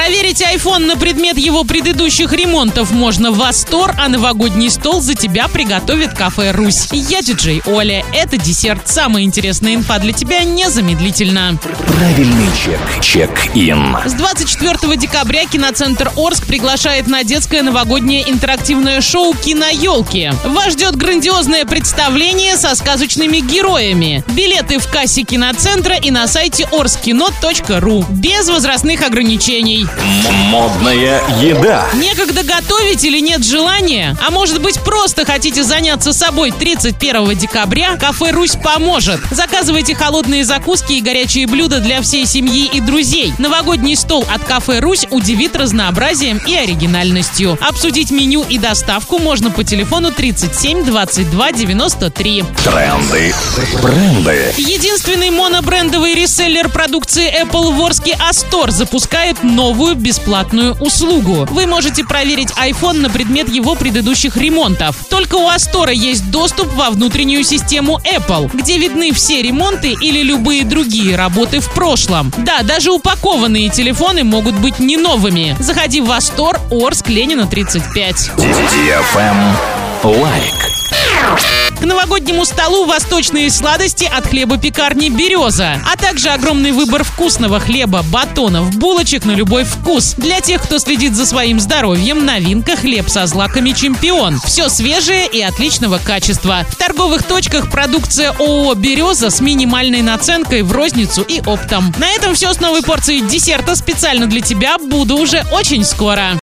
Проверить iPhone на предмет его предыдущих ремонтов можно в Астор, а новогодний стол за тебя приготовит кафе «Русь». Я диджей Оля. Это десерт. Самая интересная инфа для тебя незамедлительно. Правильный чек. Чек-ин. С 24 декабря киноцентр Орск приглашает на детское новогоднее интерактивное шоу «Киноелки». Вас ждет грандиозное представление со сказочными героями. Билеты в кассе киноцентра и на сайте orskino.ru. Без возрастных ограничений. Модная еда. Некогда готовить или нет желания? А может быть просто хотите заняться собой 31 декабря? Кафе «Русь» поможет. Заказывайте холодные закуски и горячие блюда для всей семьи и друзей. Новогодний стол от кафе «Русь» удивит разнообразием и оригинальностью. Обсудить меню и доставку можно по телефону 37 22 93. Тренды. Бренды. Единственный монобрендовый реселлер продукции Apple в Орске Астор запускает новую бесплатную услугу. Вы можете проверить iPhone на предмет его предыдущих ремонтов. Только у Астора есть доступ во внутреннюю систему Apple, где видны все ремонты или любые другие работы в прошлом. Да, даже упакованные телефоны могут быть не новыми. Заходи в Астор, Орск, Ленина 35. Лайк. К новогоднему столу восточные сладости от хлеба-пекарни «Береза», а также огромный выбор вкусного хлеба, батонов, булочек на любой вкус. Для тех, кто следит за своим здоровьем, новинка хлеб со злаками «Чемпион». Все свежее и отличного качества. В торговых точках продукция ООО «Береза» с минимальной наценкой в розницу и оптом. На этом все с новой порцией десерта специально для тебя. Буду уже очень скоро.